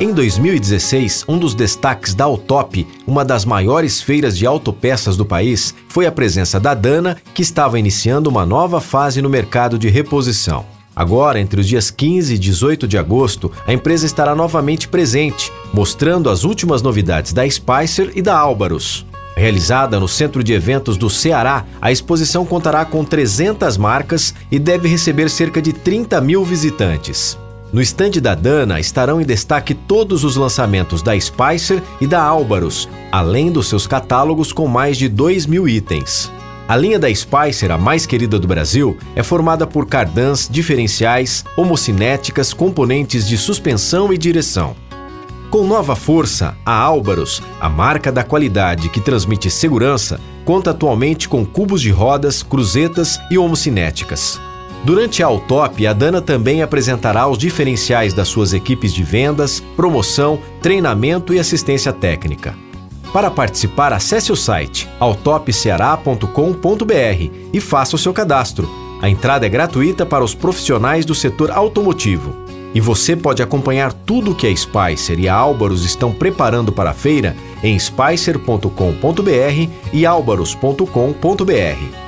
Em 2016, um dos destaques da Autop, uma das maiores feiras de autopeças do país, foi a presença da Dana, que estava iniciando uma nova fase no mercado de reposição. Agora, entre os dias 15 e 18 de agosto, a empresa estará novamente presente, mostrando as últimas novidades da Spicer e da Álvaros. Realizada no Centro de Eventos do Ceará, a exposição contará com 300 marcas e deve receber cerca de 30 mil visitantes. No estande da Dana estarão em destaque todos os lançamentos da Spicer e da Álvaros, além dos seus catálogos com mais de 2 mil itens. A linha da Spicer, a mais querida do Brasil, é formada por cardãs, diferenciais, homocinéticas, componentes de suspensão e direção. Com nova força, a Álvaros, a marca da qualidade que transmite segurança, conta atualmente com cubos de rodas, cruzetas e homocinéticas. Durante a Autop, a Dana também apresentará os diferenciais das suas equipes de vendas, promoção, treinamento e assistência técnica. Para participar, acesse o site autopceará.com.br e faça o seu cadastro. A entrada é gratuita para os profissionais do setor automotivo. E você pode acompanhar tudo o que a Spicer e a Álvaros estão preparando para a feira em spicer.com.br e álvaros.com.br.